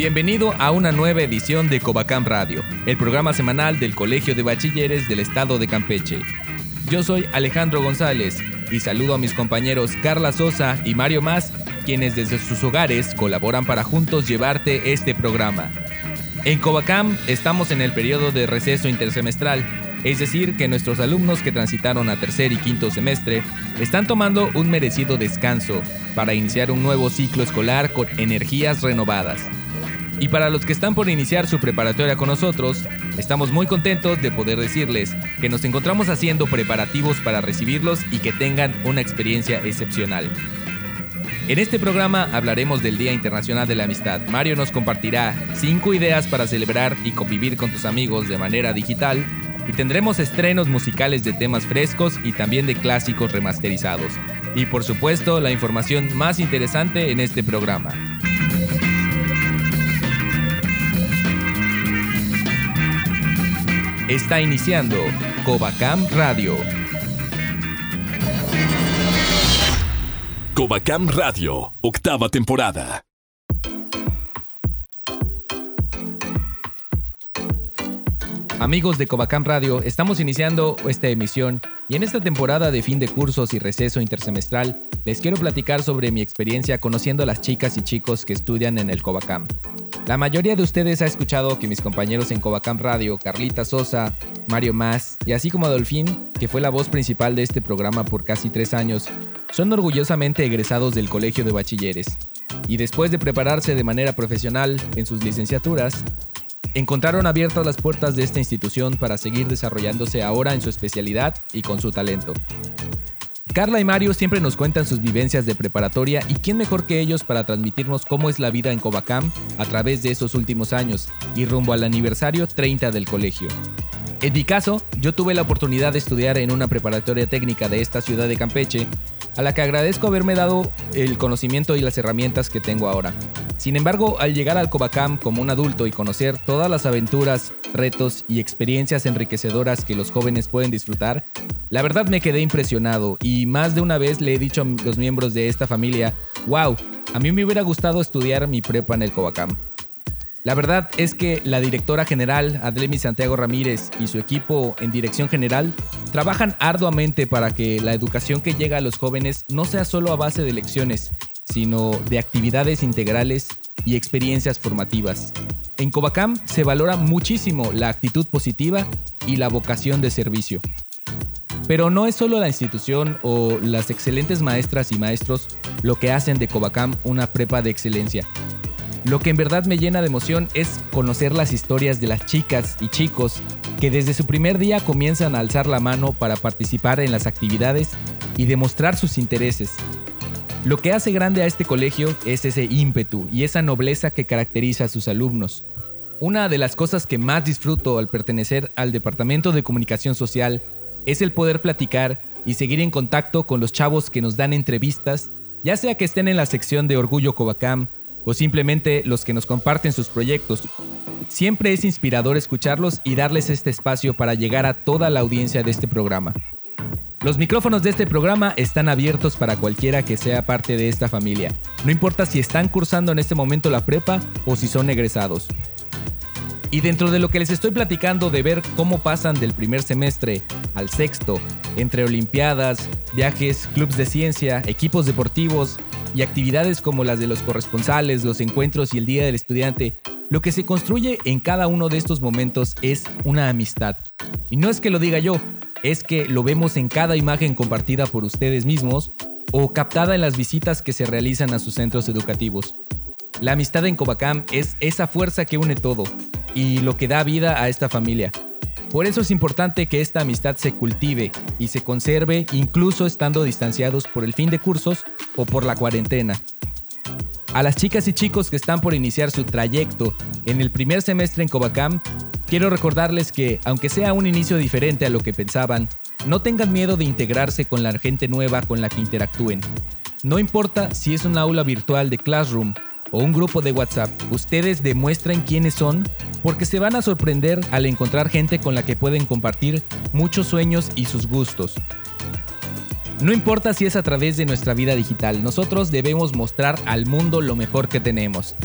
Bienvenido a una nueva edición de Covacam Radio, el programa semanal del Colegio de Bachilleres del Estado de Campeche. Yo soy Alejandro González y saludo a mis compañeros Carla Sosa y Mario Más, quienes desde sus hogares colaboran para juntos llevarte este programa. En Covacam estamos en el periodo de receso intersemestral, es decir, que nuestros alumnos que transitaron a tercer y quinto semestre están tomando un merecido descanso para iniciar un nuevo ciclo escolar con energías renovadas. Y para los que están por iniciar su preparatoria con nosotros, estamos muy contentos de poder decirles que nos encontramos haciendo preparativos para recibirlos y que tengan una experiencia excepcional. En este programa hablaremos del Día Internacional de la Amistad. Mario nos compartirá 5 ideas para celebrar y convivir con tus amigos de manera digital y tendremos estrenos musicales de temas frescos y también de clásicos remasterizados. Y por supuesto, la información más interesante en este programa. Está iniciando Covacam Radio. Covacam Radio, octava temporada. Amigos de Covacam Radio, estamos iniciando esta emisión y en esta temporada de fin de cursos y receso intersemestral les quiero platicar sobre mi experiencia conociendo a las chicas y chicos que estudian en el Covacam. La mayoría de ustedes ha escuchado que mis compañeros en Covacam Radio, Carlita Sosa, Mario Más y así como Adolfín, que fue la voz principal de este programa por casi tres años, son orgullosamente egresados del Colegio de Bachilleres. Y después de prepararse de manera profesional en sus licenciaturas, encontraron abiertas las puertas de esta institución para seguir desarrollándose ahora en su especialidad y con su talento. Carla y Mario siempre nos cuentan sus vivencias de preparatoria y quién mejor que ellos para transmitirnos cómo es la vida en Covacam a través de esos últimos años y rumbo al aniversario 30 del colegio. En mi caso, yo tuve la oportunidad de estudiar en una preparatoria técnica de esta ciudad de Campeche, a la que agradezco haberme dado el conocimiento y las herramientas que tengo ahora. Sin embargo, al llegar al Covacam como un adulto y conocer todas las aventuras, retos y experiencias enriquecedoras que los jóvenes pueden disfrutar, la verdad me quedé impresionado y más de una vez le he dicho a los miembros de esta familia, wow, a mí me hubiera gustado estudiar mi prepa en el Covacam. La verdad es que la directora general, Adlemi Santiago Ramírez, y su equipo en dirección general trabajan arduamente para que la educación que llega a los jóvenes no sea solo a base de lecciones, sino de actividades integrales y experiencias formativas. En Covacam se valora muchísimo la actitud positiva y la vocación de servicio. Pero no es solo la institución o las excelentes maestras y maestros lo que hacen de Covacam una prepa de excelencia. Lo que en verdad me llena de emoción es conocer las historias de las chicas y chicos que desde su primer día comienzan a alzar la mano para participar en las actividades y demostrar sus intereses. Lo que hace grande a este colegio es ese ímpetu y esa nobleza que caracteriza a sus alumnos. Una de las cosas que más disfruto al pertenecer al Departamento de Comunicación Social es el poder platicar y seguir en contacto con los chavos que nos dan entrevistas, ya sea que estén en la sección de Orgullo Covacam o simplemente los que nos comparten sus proyectos. Siempre es inspirador escucharlos y darles este espacio para llegar a toda la audiencia de este programa. Los micrófonos de este programa están abiertos para cualquiera que sea parte de esta familia, no importa si están cursando en este momento la prepa o si son egresados. Y dentro de lo que les estoy platicando de ver cómo pasan del primer semestre al sexto, entre olimpiadas, viajes, clubes de ciencia, equipos deportivos y actividades como las de los corresponsales, los encuentros y el Día del Estudiante, lo que se construye en cada uno de estos momentos es una amistad. Y no es que lo diga yo, es que lo vemos en cada imagen compartida por ustedes mismos o captada en las visitas que se realizan a sus centros educativos. La amistad en Covacam es esa fuerza que une todo y lo que da vida a esta familia. Por eso es importante que esta amistad se cultive y se conserve incluso estando distanciados por el fin de cursos o por la cuarentena. A las chicas y chicos que están por iniciar su trayecto en el primer semestre en Covacam, quiero recordarles que, aunque sea un inicio diferente a lo que pensaban, No tengan miedo de integrarse con la gente nueva con la que interactúen. No importa si es un aula virtual de Classroom o un grupo de WhatsApp, ustedes demuestren quiénes son porque se van a sorprender al encontrar gente con la que pueden compartir muchos sueños y sus gustos. No importa si es a través de nuestra vida digital, nosotros debemos mostrar al mundo lo mejor que tenemos.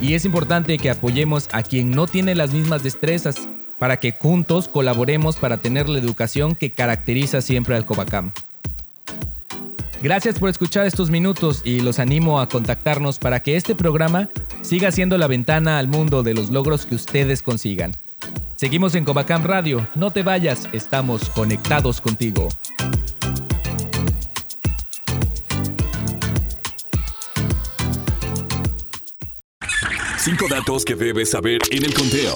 Y es importante que apoyemos a quien no tiene las mismas destrezas para que juntos colaboremos para tener la educación que caracteriza siempre al Covacam. Gracias por escuchar estos minutos y los animo a contactarnos para que este programa siga siendo la ventana al mundo de los logros que ustedes consigan. Seguimos en Covacam Radio, no te vayas, estamos conectados contigo. Cinco datos que debes saber en el conteo.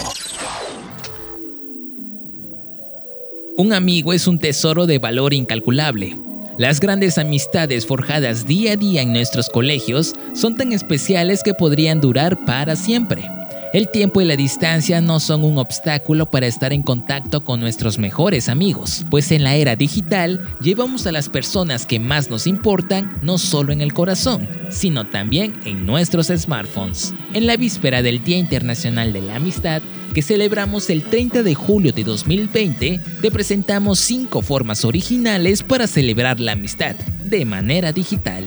Un amigo es un tesoro de valor incalculable. Las grandes amistades forjadas día a día en nuestros colegios son tan especiales que podrían durar para siempre. El tiempo y la distancia no son un obstáculo para estar en contacto con nuestros mejores amigos, pues en la era digital llevamos a las personas que más nos importan no solo en el corazón, sino también en nuestros smartphones. En la víspera del Día Internacional de la Amistad, que celebramos el 30 de julio de 2020, te presentamos 5 formas originales para celebrar la amistad de manera digital.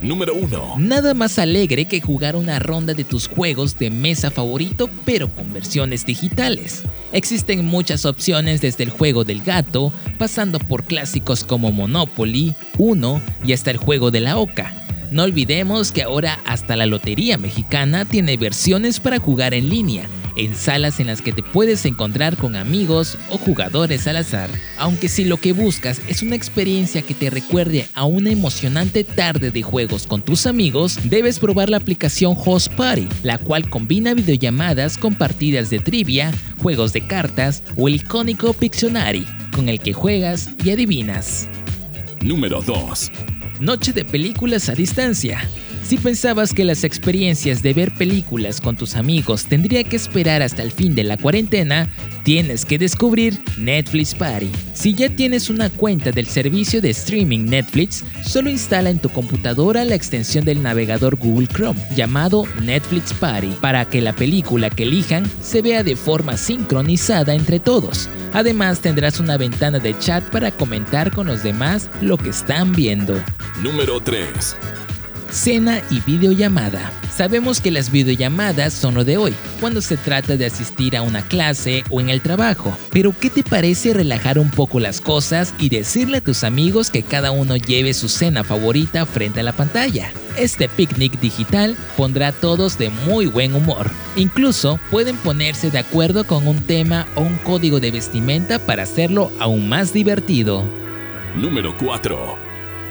Número 1. Nada más alegre que jugar una ronda de tus juegos de mesa favorito pero con versiones digitales. Existen muchas opciones desde el juego del gato, pasando por clásicos como Monopoly, Uno y hasta el juego de la oca. No olvidemos que ahora hasta la Lotería Mexicana tiene versiones para jugar en línea en salas en las que te puedes encontrar con amigos o jugadores al azar. Aunque si lo que buscas es una experiencia que te recuerde a una emocionante tarde de juegos con tus amigos, debes probar la aplicación Host Party, la cual combina videollamadas con partidas de trivia, juegos de cartas o el icónico Pictionary, con el que juegas y adivinas. Número 2. Noche de películas a distancia. Si pensabas que las experiencias de ver películas con tus amigos tendría que esperar hasta el fin de la cuarentena, tienes que descubrir Netflix Party. Si ya tienes una cuenta del servicio de streaming Netflix, solo instala en tu computadora la extensión del navegador Google Chrome llamado Netflix Party para que la película que elijan se vea de forma sincronizada entre todos. Además tendrás una ventana de chat para comentar con los demás lo que están viendo. Número 3 cena y videollamada. Sabemos que las videollamadas son lo de hoy, cuando se trata de asistir a una clase o en el trabajo. Pero ¿qué te parece relajar un poco las cosas y decirle a tus amigos que cada uno lleve su cena favorita frente a la pantalla? Este picnic digital pondrá a todos de muy buen humor. Incluso pueden ponerse de acuerdo con un tema o un código de vestimenta para hacerlo aún más divertido. Número 4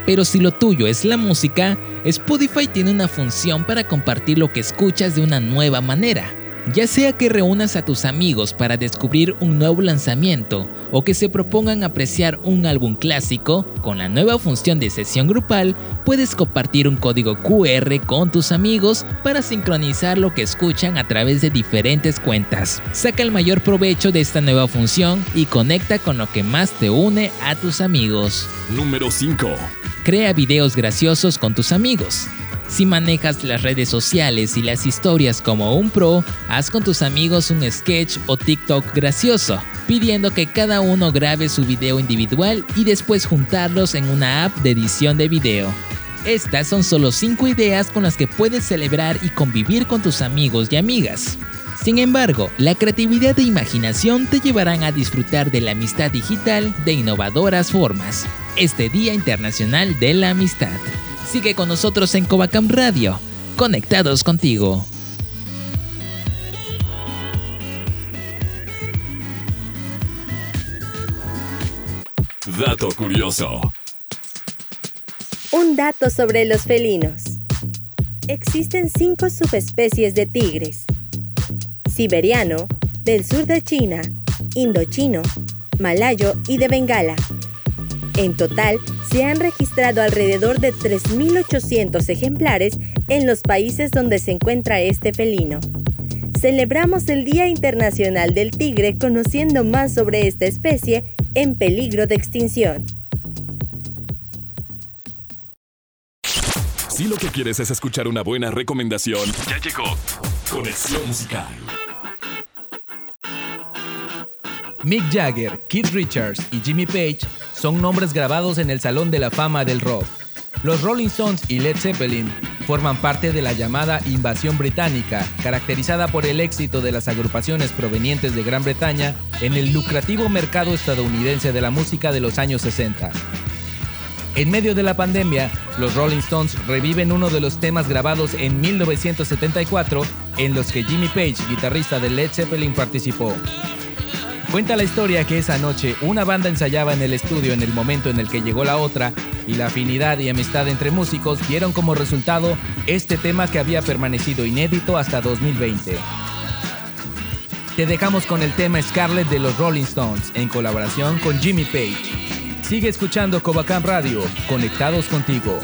pero si lo tuyo es la música, Spotify tiene una función para compartir lo que escuchas de una nueva manera. Ya sea que reúnas a tus amigos para descubrir un nuevo lanzamiento o que se propongan apreciar un álbum clásico, con la nueva función de sesión grupal puedes compartir un código QR con tus amigos para sincronizar lo que escuchan a través de diferentes cuentas. Saca el mayor provecho de esta nueva función y conecta con lo que más te une a tus amigos. Número 5. Crea videos graciosos con tus amigos. Si manejas las redes sociales y las historias como un pro, haz con tus amigos un sketch o TikTok gracioso, pidiendo que cada uno grabe su video individual y después juntarlos en una app de edición de video. Estas son solo 5 ideas con las que puedes celebrar y convivir con tus amigos y amigas. Sin embargo, la creatividad e imaginación te llevarán a disfrutar de la amistad digital de innovadoras formas. Este Día Internacional de la Amistad. Sigue con nosotros en Covacam Radio, conectados contigo. Dato curioso. Un dato sobre los felinos. Existen cinco subespecies de tigres. Siberiano, del sur de China, indochino, malayo y de Bengala. En total, se han registrado alrededor de 3.800 ejemplares en los países donde se encuentra este felino. celebramos el Día Internacional del Tigre conociendo más sobre esta especie en peligro de extinción. Si lo que quieres es escuchar una buena recomendación, ya llegó Conexión Musical. Mick Jagger, Keith Richards y Jimmy Page son nombres grabados en el Salón de la Fama del Rock. Los Rolling Stones y Led Zeppelin forman parte de la llamada invasión británica, caracterizada por el éxito de las agrupaciones provenientes de Gran Bretaña en el lucrativo mercado estadounidense de la música de los años 60. En medio de la pandemia, los Rolling Stones reviven uno de los temas grabados en 1974 en los que Jimmy Page, guitarrista de Led Zeppelin, participó. Cuenta la historia que esa noche una banda ensayaba en el estudio en el momento en el que llegó la otra y la afinidad y amistad entre músicos dieron como resultado este tema que había permanecido inédito hasta 2020. Te dejamos con el tema Scarlet de los Rolling Stones en colaboración con Jimmy Page. Sigue escuchando Covacam Radio, conectados contigo.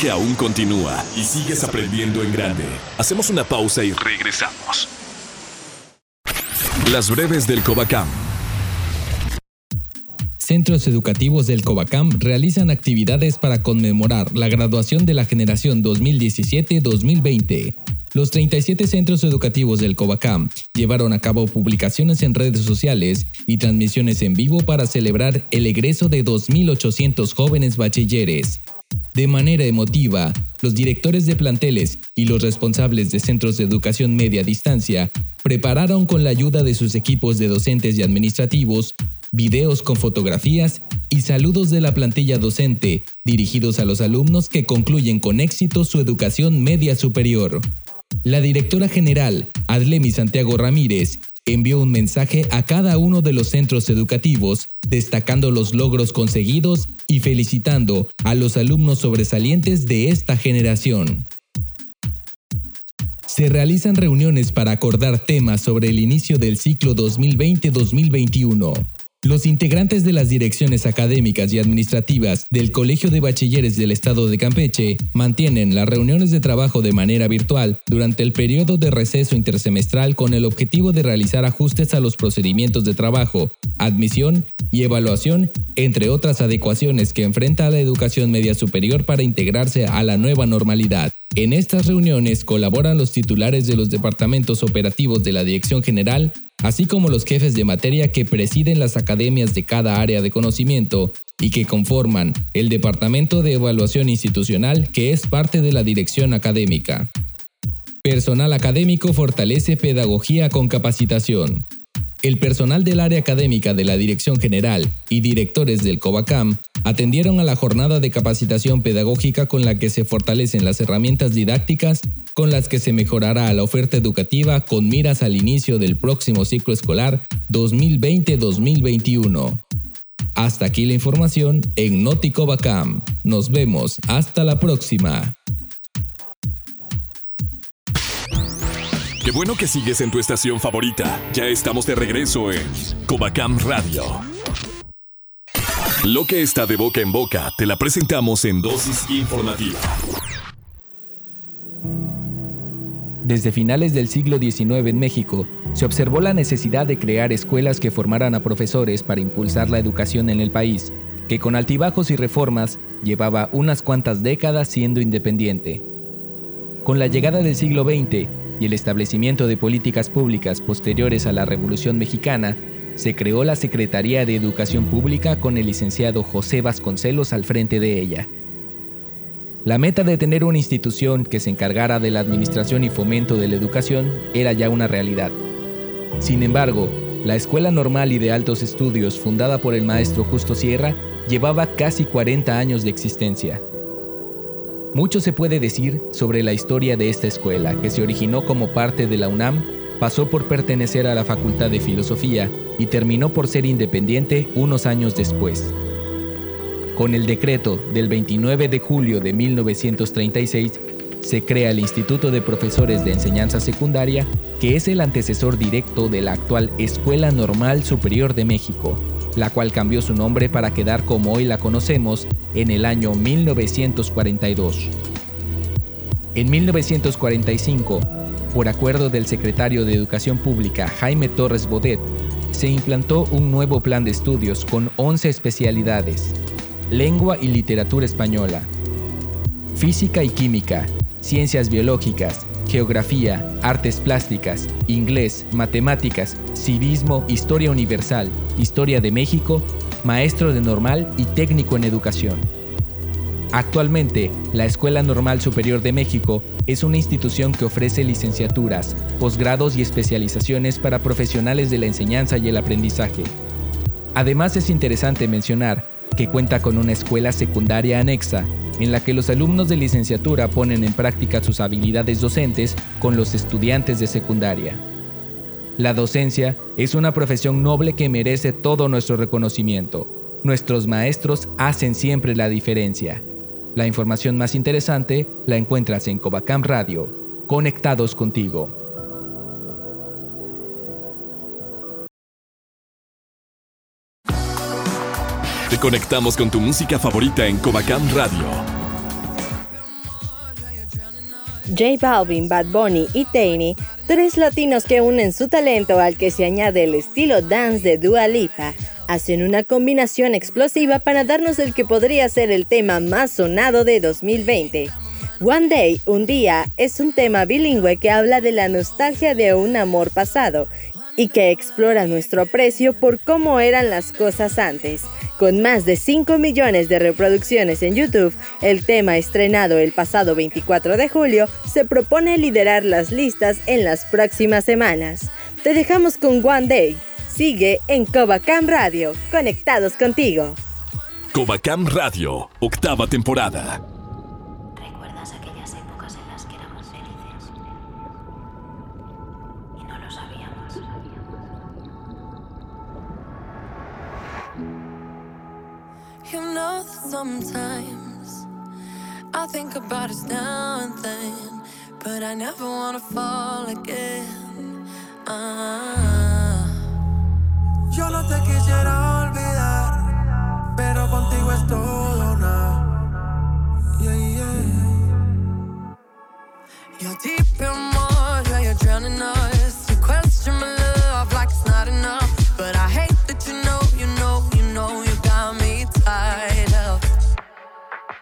Viaje aún continúa y sigues aprendiendo en grande. Hacemos una pausa y regresamos. Las breves del Covacam. Centros educativos del Covacam realizan actividades para conmemorar la graduación de la generación 2017-2020. Los 37 centros educativos del Covacam llevaron a cabo publicaciones en redes sociales y transmisiones en vivo para celebrar el egreso de 2.800 jóvenes bachilleres. De manera emotiva, los directores de planteles y los responsables de centros de educación media distancia prepararon con la ayuda de sus equipos de docentes y administrativos videos con fotografías y saludos de la plantilla docente dirigidos a los alumnos que concluyen con éxito su educación media superior. La directora general, Adlemi Santiago Ramírez, envió un mensaje a cada uno de los centros educativos, destacando los logros conseguidos y felicitando a los alumnos sobresalientes de esta generación. se realizan reuniones para acordar temas sobre el inicio del ciclo 2020-2021. Los integrantes de las direcciones académicas y administrativas del Colegio de Bachilleres del Estado de Campeche mantienen las reuniones de trabajo de manera virtual durante el periodo de receso intersemestral con el objetivo de realizar ajustes a los procedimientos de trabajo, admisión y evaluación, entre otras adecuaciones que enfrenta la educación media superior para integrarse a la nueva normalidad. En estas reuniones colaboran los titulares de los departamentos operativos de la Dirección General, así como los jefes de materia que presiden las academias de cada área de conocimiento y que conforman el Departamento de Evaluación Institucional que es parte de la dirección académica. Personal académico fortalece pedagogía con capacitación. El personal del área académica de la Dirección General y directores del COVACAM atendieron a la jornada de capacitación pedagógica con la que se fortalecen las herramientas didácticas con las que se mejorará la oferta educativa con miras al inicio del próximo ciclo escolar 2020-2021. Hasta aquí la información en Noticovacam. Nos vemos hasta la próxima. Qué bueno que sigues en tu estación favorita. Ya estamos de regreso en Covacam Radio. Lo que está de boca en boca te la presentamos en dosis informativa. Desde finales del siglo XIX en México, se observó la necesidad de crear escuelas que formaran a profesores para impulsar la educación en el país, que con altibajos y reformas llevaba unas cuantas décadas siendo independiente. Con la llegada del siglo XX y el establecimiento de políticas públicas posteriores a la Revolución Mexicana, se creó la Secretaría de Educación Pública con el licenciado José Vasconcelos al frente de ella. La meta de tener una institución que se encargara de la administración y fomento de la educación era ya una realidad. Sin embargo, la Escuela Normal y de Altos Estudios, fundada por el maestro Justo Sierra, llevaba casi 40 años de existencia. Mucho se puede decir sobre la historia de esta escuela, que se originó como parte de la UNAM, pasó por pertenecer a la Facultad de Filosofía y terminó por ser independiente unos años después. Con el decreto del 29 de julio de 1936, se crea el Instituto de Profesores de Enseñanza Secundaria, que es el antecesor directo de la actual Escuela Normal Superior de México, la cual cambió su nombre para quedar como hoy la conocemos en el año 1942. En 1945, por acuerdo del secretario de Educación Pública Jaime Torres Bodet, se implantó un nuevo plan de estudios con 11 especialidades, lengua y literatura española, física y química, ciencias biológicas, geografía, artes plásticas, inglés, matemáticas, civismo, historia universal, historia de México, maestro de normal y técnico en educación. Actualmente, la Escuela Normal Superior de México es una institución que ofrece licenciaturas, posgrados y especializaciones para profesionales de la enseñanza y el aprendizaje. Además es interesante mencionar que cuenta con una escuela secundaria anexa, en la que los alumnos de licenciatura ponen en práctica sus habilidades docentes con los estudiantes de secundaria. La docencia es una profesión noble que merece todo nuestro reconocimiento. Nuestros maestros hacen siempre la diferencia. La información más interesante la encuentras en Covacam Radio. Conectados contigo. Te conectamos con tu música favorita en Covacam Radio. J Balvin, Bad Bunny y Tainy, tres latinos que unen su talento al que se añade el estilo dance de Dua Lipa, hacen una combinación explosiva para darnos el que podría ser el tema más sonado de 2020. One Day, un día, es un tema bilingüe que habla de la nostalgia de un amor pasado y que explora nuestro aprecio por cómo eran las cosas antes. Con más de 5 millones de reproducciones en YouTube, el tema estrenado el pasado 24 de julio se propone liderar las listas en las próximas semanas. Te dejamos con One Day. Sigue en Covacam Radio, conectados contigo. Covacam Radio, octava temporada. sometimes. I think about us now and then, but I never wanna fall again. Uh-huh. Yo no te quisiera olvidar, pero contigo es todo.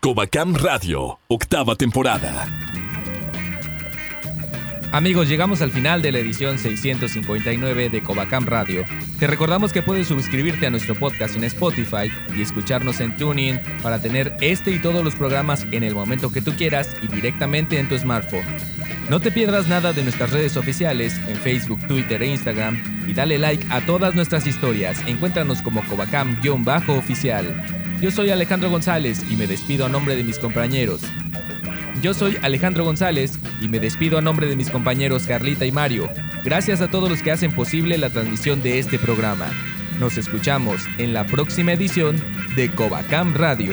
Covacam Radio, octava temporada. Amigos, llegamos al final de la edición 659 de Covacam Radio. Te recordamos que puedes suscribirte a nuestro podcast en Spotify y escucharnos en TuneIn para tener este y todos los programas en el momento que tú quieras y directamente en tu smartphone. No te pierdas nada de nuestras redes oficiales en Facebook, Twitter e Instagram y dale like a todas nuestras historias. Encuéntranos como Covacam-oficial. Yo soy Alejandro González y me despido a nombre de mis compañeros. Yo soy Alejandro González y me despido a nombre de mis compañeros Carlita y Mario. Gracias a todos los que hacen posible la transmisión de este programa. Nos escuchamos en la próxima edición de Covacam Radio.